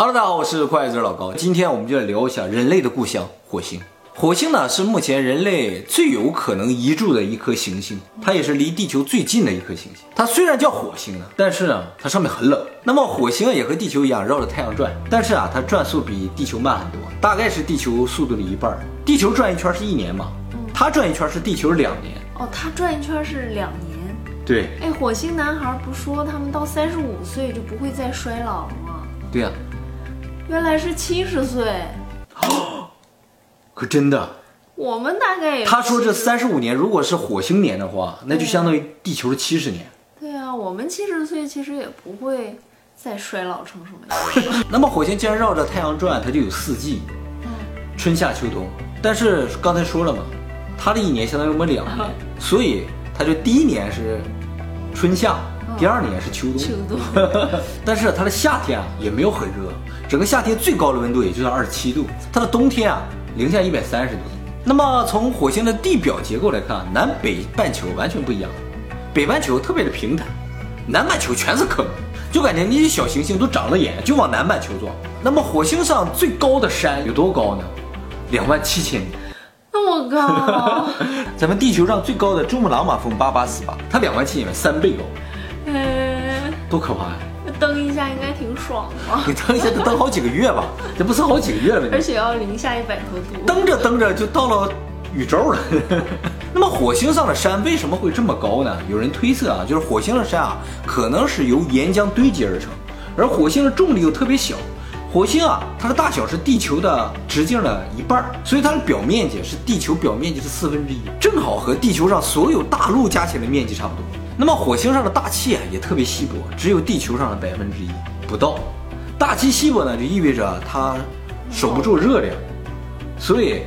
Hello，大家好，我是快子老高。今天我们就来聊一下人类的故乡——火星。火星呢是目前人类最有可能移住的一颗行星，它也是离地球最近的一颗行星。它虽然叫火星呢，但是呢，它上面很冷。那么火星也和地球一样绕着太阳转，但是啊，它转速比地球慢很多，大概是地球速度的一半。地球转一圈是一年嘛，它转一圈是地球两年。哦，它转一圈是两年。对，哎，火星男孩不说他们到三十五岁就不会再衰老了吗？对呀，原来是七十岁。可真的，我们大概也他说这70三十五年如果是火星年的话，那就相当于地球的七十年。对啊，我们七十岁其实也不会再衰老成什么样。那么火星既然绕着太阳转，它就有四季，嗯春夏秋冬。但是刚才说了嘛，它的一年相当于我们两年，所以它就第一年是春夏，第二年是秋冬。秋冬 但是它的夏天啊也没有很热，整个夏天最高的温度也就是二十七度，它的冬天啊零下一百三十度。那么从火星的地表结构来看，南北半球完全不一样，北半球特别的平坦，南半球全是坑，就感觉那些小行星都长了眼，就往南半球撞。那么火星上最高的山有多高呢？两万七千米。那么高，咱们地球上最高的珠穆朗玛峰八八四八，它两万七千米，三倍高，嗯，多可怕呀！蹬一下应该挺爽的，你蹬一下得蹬好几个月吧，这不是好几个月了吗？而且要零下一百多度。蹬着蹬着就到了宇宙了。那么火星上的山为什么会这么高呢？有人推测啊，就是火星的山啊，可能是由岩浆堆积而成，而火星的重力又特别小。火星啊，它的大小是地球的直径的一半儿，所以它的表面积是地球表面积的四分之一，正好和地球上所有大陆加起来的面积差不多。那么火星上的大气啊也特别稀薄，只有地球上的百分之一不到。大气稀薄呢，就意味着它守不住热量，所以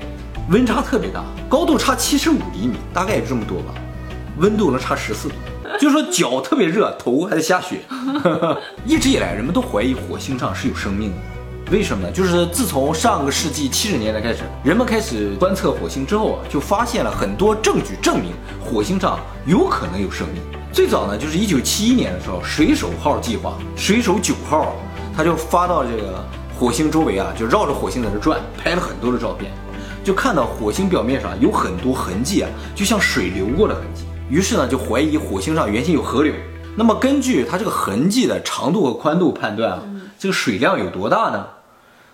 温差特别大，高度差七十五厘米，大概也就这么多吧，温度能差十四度。就是说脚特别热，头还在下雪。一直以来，人们都怀疑火星上是有生命的，为什么呢？就是自从上个世纪七十年代开始，人们开始观测火星之后啊，就发现了很多证据证明火星上有可能有生命。最早呢，就是一九七一年的时候，水手号计划，水手九号，他就发到这个火星周围啊，就绕着火星在这转，拍了很多的照片，就看到火星表面上有很多痕迹啊，就像水流过的痕迹。于是呢，就怀疑火星上原先有河流。那么根据它这个痕迹的长度和宽度判断啊，这个水量有多大呢？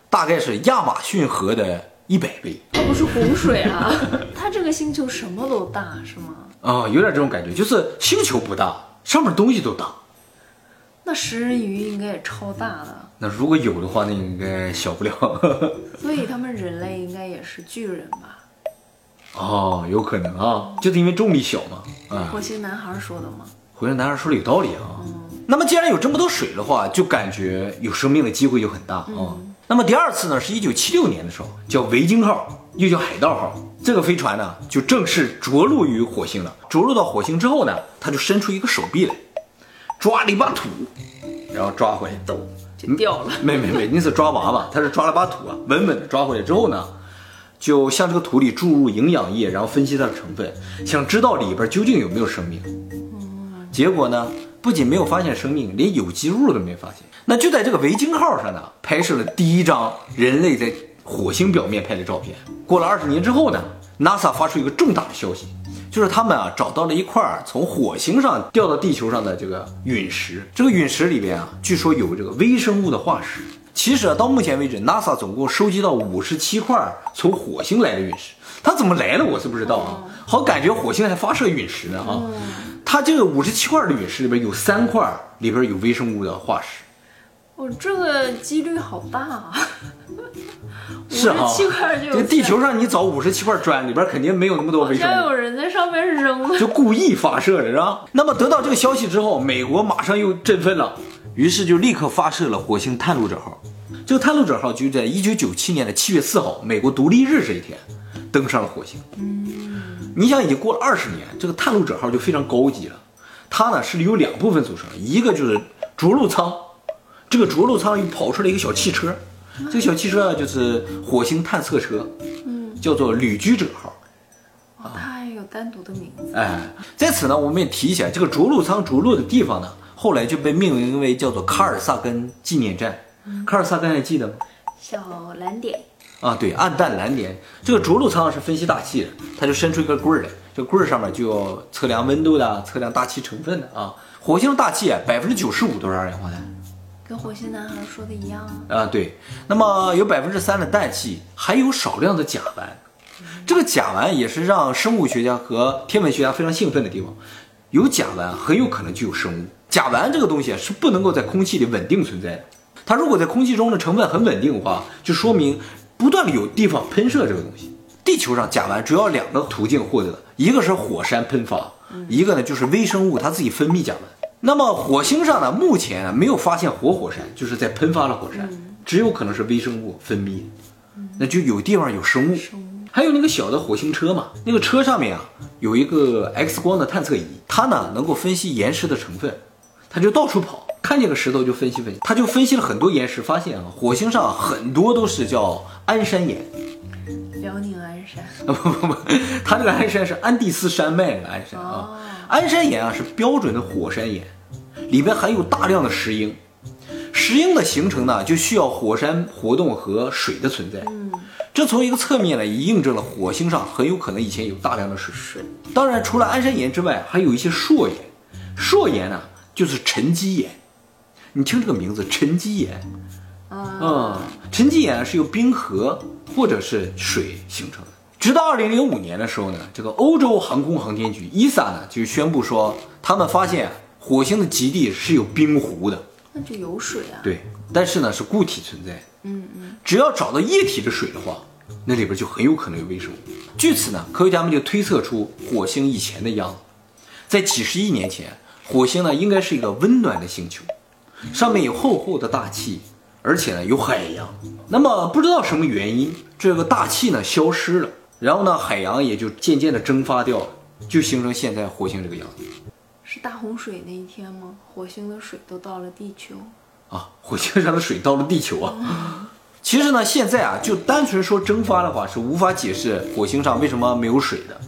大概是亚马逊河的一百倍它不是洪水啊，它这个星球什么都大是吗？啊、有点这种感觉，就是星球不大，上面东西都大。那食人鱼应该也超大的，那如果有的话，那应该小不了。所以他们人类应该也是巨人吧？哦，有可能啊，就是因为重力小嘛。啊、火星男孩说的吗？火星男孩说的有道理啊。那么既然有这么多水的话，就感觉有生命的机会就很大啊。那么第二次呢，是一九七六年的时候，叫维京号，又叫海盗号。这个飞船呢，就正式着陆于火星了。着陆到火星之后呢，它就伸出一个手臂来，抓了一把土，然后抓回来。抖就掉了。没没没，那是抓娃娃，它是抓了把土啊，稳稳的抓回来之后呢，就向这个土里注入营养液，然后分析它的成分，想知道里边究竟有没有生命。结果呢，不仅没有发现生命，连有机物都没发现。那就在这个维京号上呢，拍摄了第一张人类在火星表面拍的照片。过了二十年之后呢，NASA 发出一个重大的消息，就是他们啊找到了一块从火星上掉到地球上的这个陨石。这个陨石里边啊，据说有这个微生物的化石。其实啊，到目前为止，NASA 总共收集到五十七块从火星来的陨石。它怎么来的，我是不知道啊。好，感觉火星还发射陨石呢啊。它这个五十七块的陨石里边有三块里边有微生物的化石。哦，这个几率好大啊！是啊，57块就有这地球上你找五十七块砖，里边肯定没有那么多微生物，像有人在上面扔了。就故意发射的是吧？那么得到这个消息之后，美国马上又振奋了，于是就立刻发射了火星探路者号。这个探路者号就在一九九七年的七月四号，美国独立日这一天，登上了火星。你想，已经过了二十年，这个探路者号就非常高级了。它呢是由两部分组成，一个就是着陆舱，这个着陆舱又跑出来一个小汽车，这个小汽车啊就是火星探测车，叫做旅居者号。哦，它还有单独的名字。哎，在此呢，我们也提一下，这个着陆舱着陆的地方呢，后来就被命名为叫做卡尔萨根纪念站。卡尔萨根还记得吗？小蓝点，啊，对，暗淡蓝点。这个着陆舱是分析大气的，它就伸出一根棍儿来，这棍儿上面就有测量温度的、测量大气成分的啊。火星大气百分之九十五都是二氧化碳。跟火星男孩说的一样啊。啊，对。那么有百分之三的氮气，还有少量的甲烷。这个甲烷也是让生物学家和天文学家非常兴奋的地方。有甲烷，很有可能就有生物。甲烷这个东西是不能够在空气里稳定存在的。它如果在空气中的成分很稳定的话，就说明不断的有地方喷射这个东西。地球上甲烷主要两个途径获得的，一个是火山喷发，一个呢就是微生物它自己分泌甲烷。那么火星上呢，目前没有发现活火山，就是在喷发的火山，只有可能是微生物分泌，那就有地方有生物。还有那个小的火星车嘛，那个车上面啊有一个 X 光的探测仪，它呢能够分析岩石的成分，它就到处跑，看见个石头就分析分析，他就分析了很多岩石，发现啊火星上很多都是叫安山岩，辽宁鞍山啊不不不，它这个鞍山是安第斯山脉的鞍山啊，安山岩啊是标准的火山岩，里边含有大量的石英，石英的形成呢就需要火山活动和水的存在。嗯这从一个侧面呢，也印证了火星上很有可能以前有大量的水。水。当然，除了安山岩之外，还有一些硕岩。硕岩呢，就是沉积岩。你听这个名字，沉积岩。啊。沉积岩是由冰河或者是水形成的。直到二零零五年的时候呢，这个欧洲航空航天局 ESA 呢就宣布说，他们发现火星的极地是有冰湖的。那就有水啊。对，但是呢是固体存在。嗯嗯，只要找到液体的水的话，那里边就很有可能有微生物。据此呢，科学家们就推测出火星以前的样子。在几十亿年前，火星呢应该是一个温暖的星球，上面有厚厚的大气，而且呢有海洋。那么不知道什么原因，这个大气呢消失了，然后呢海洋也就渐渐的蒸发掉了，就形成现在火星这个样子。是大洪水那一天吗？火星的水都到了地球。啊，火星上的水到了地球啊！其实呢，现在啊，就单纯说蒸发的话，是无法解释火星上为什么没有水的，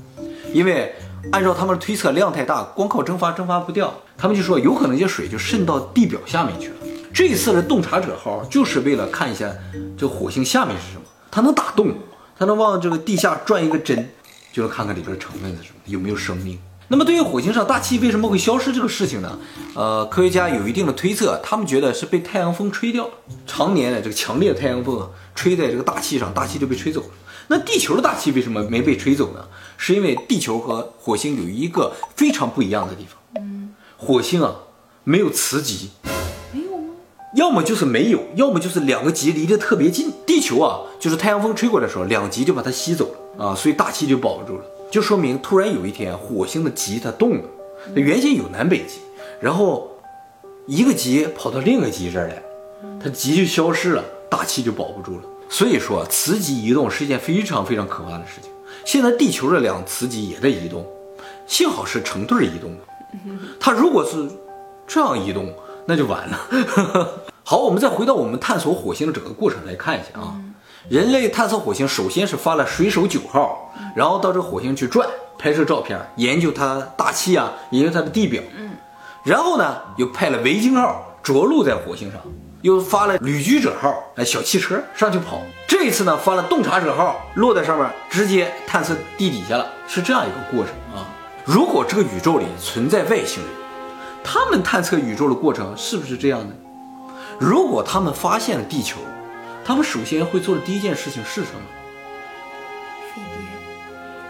因为按照他们的推测，量太大，光靠蒸发蒸发不掉。他们就说，有可能这水就渗到地表下面去了。这次的洞察者号就是为了看一下这火星下面是什么，它能打洞，它能往这个地下转一个针，就是看看里边成分是什么，有没有生命。那么对于火星上大气为什么会消失这个事情呢？呃，科学家有一定的推测，他们觉得是被太阳风吹掉了。常年的这个强烈的太阳风啊，吹在这个大气上，大气就被吹走了。那地球的大气为什么没被吹走呢？是因为地球和火星有一个非常不一样的地方。嗯，火星啊没有磁极，没有吗？要么就是没有，要么就是两个极离得特别近。地球啊，就是太阳风吹过来的时候，两极就把它吸走了啊，所以大气就保住了。就说明突然有一天火星的极它动了，原先有南北极，然后一个极跑到另一个极这儿来，它极就消失了，大气就保不住了。所以说磁极移动是一件非常非常可怕的事情。现在地球的两磁极也在移动，幸好是成对移动的。它如果是这样移动，那就完了。好，我们再回到我们探索火星的整个过程来看一下啊。人类探索火星，首先是发了水手九号，然后到这个火星去转，拍摄照片，研究它大气啊，研究它的地表。嗯，然后呢，又派了维京号着陆在火星上，又发了旅居者号，哎，小汽车上去跑。这一次呢，发了洞察者号落在上面，直接探测地底下了，是这样一个过程啊。如果这个宇宙里存在外星人，他们探测宇宙的过程是不是这样的？如果他们发现了地球？他们首先会做的第一件事情是什么？飞碟。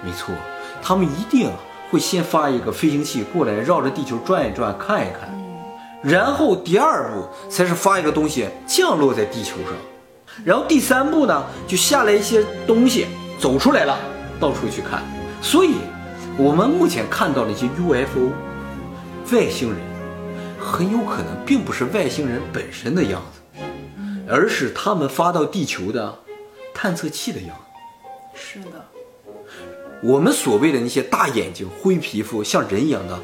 没错，他们一定会先发一个飞行器过来，绕着地球转一转，看一看。然后第二步才是发一个东西降落在地球上。然后第三步呢，就下来一些东西走出来了，到处去看。所以，我们目前看到的一些 UFO 外星人，很有可能并不是外星人本身的样子。而是他们发到地球的探测器的样子。是的，我们所谓的那些大眼睛、灰皮肤、像人一样的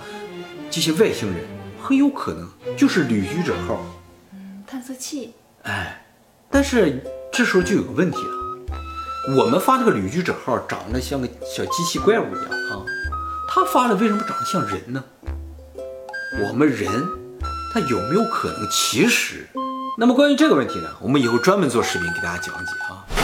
这些外星人，很有可能就是旅居者号。嗯，探测器。哎，但是这时候就有个问题了，我们发这个旅居者号长得像个小机器怪物一样啊，他发的为什么长得像人呢？我们人，他有没有可能其实？那么关于这个问题呢，我们以后专门做视频给大家讲解啊。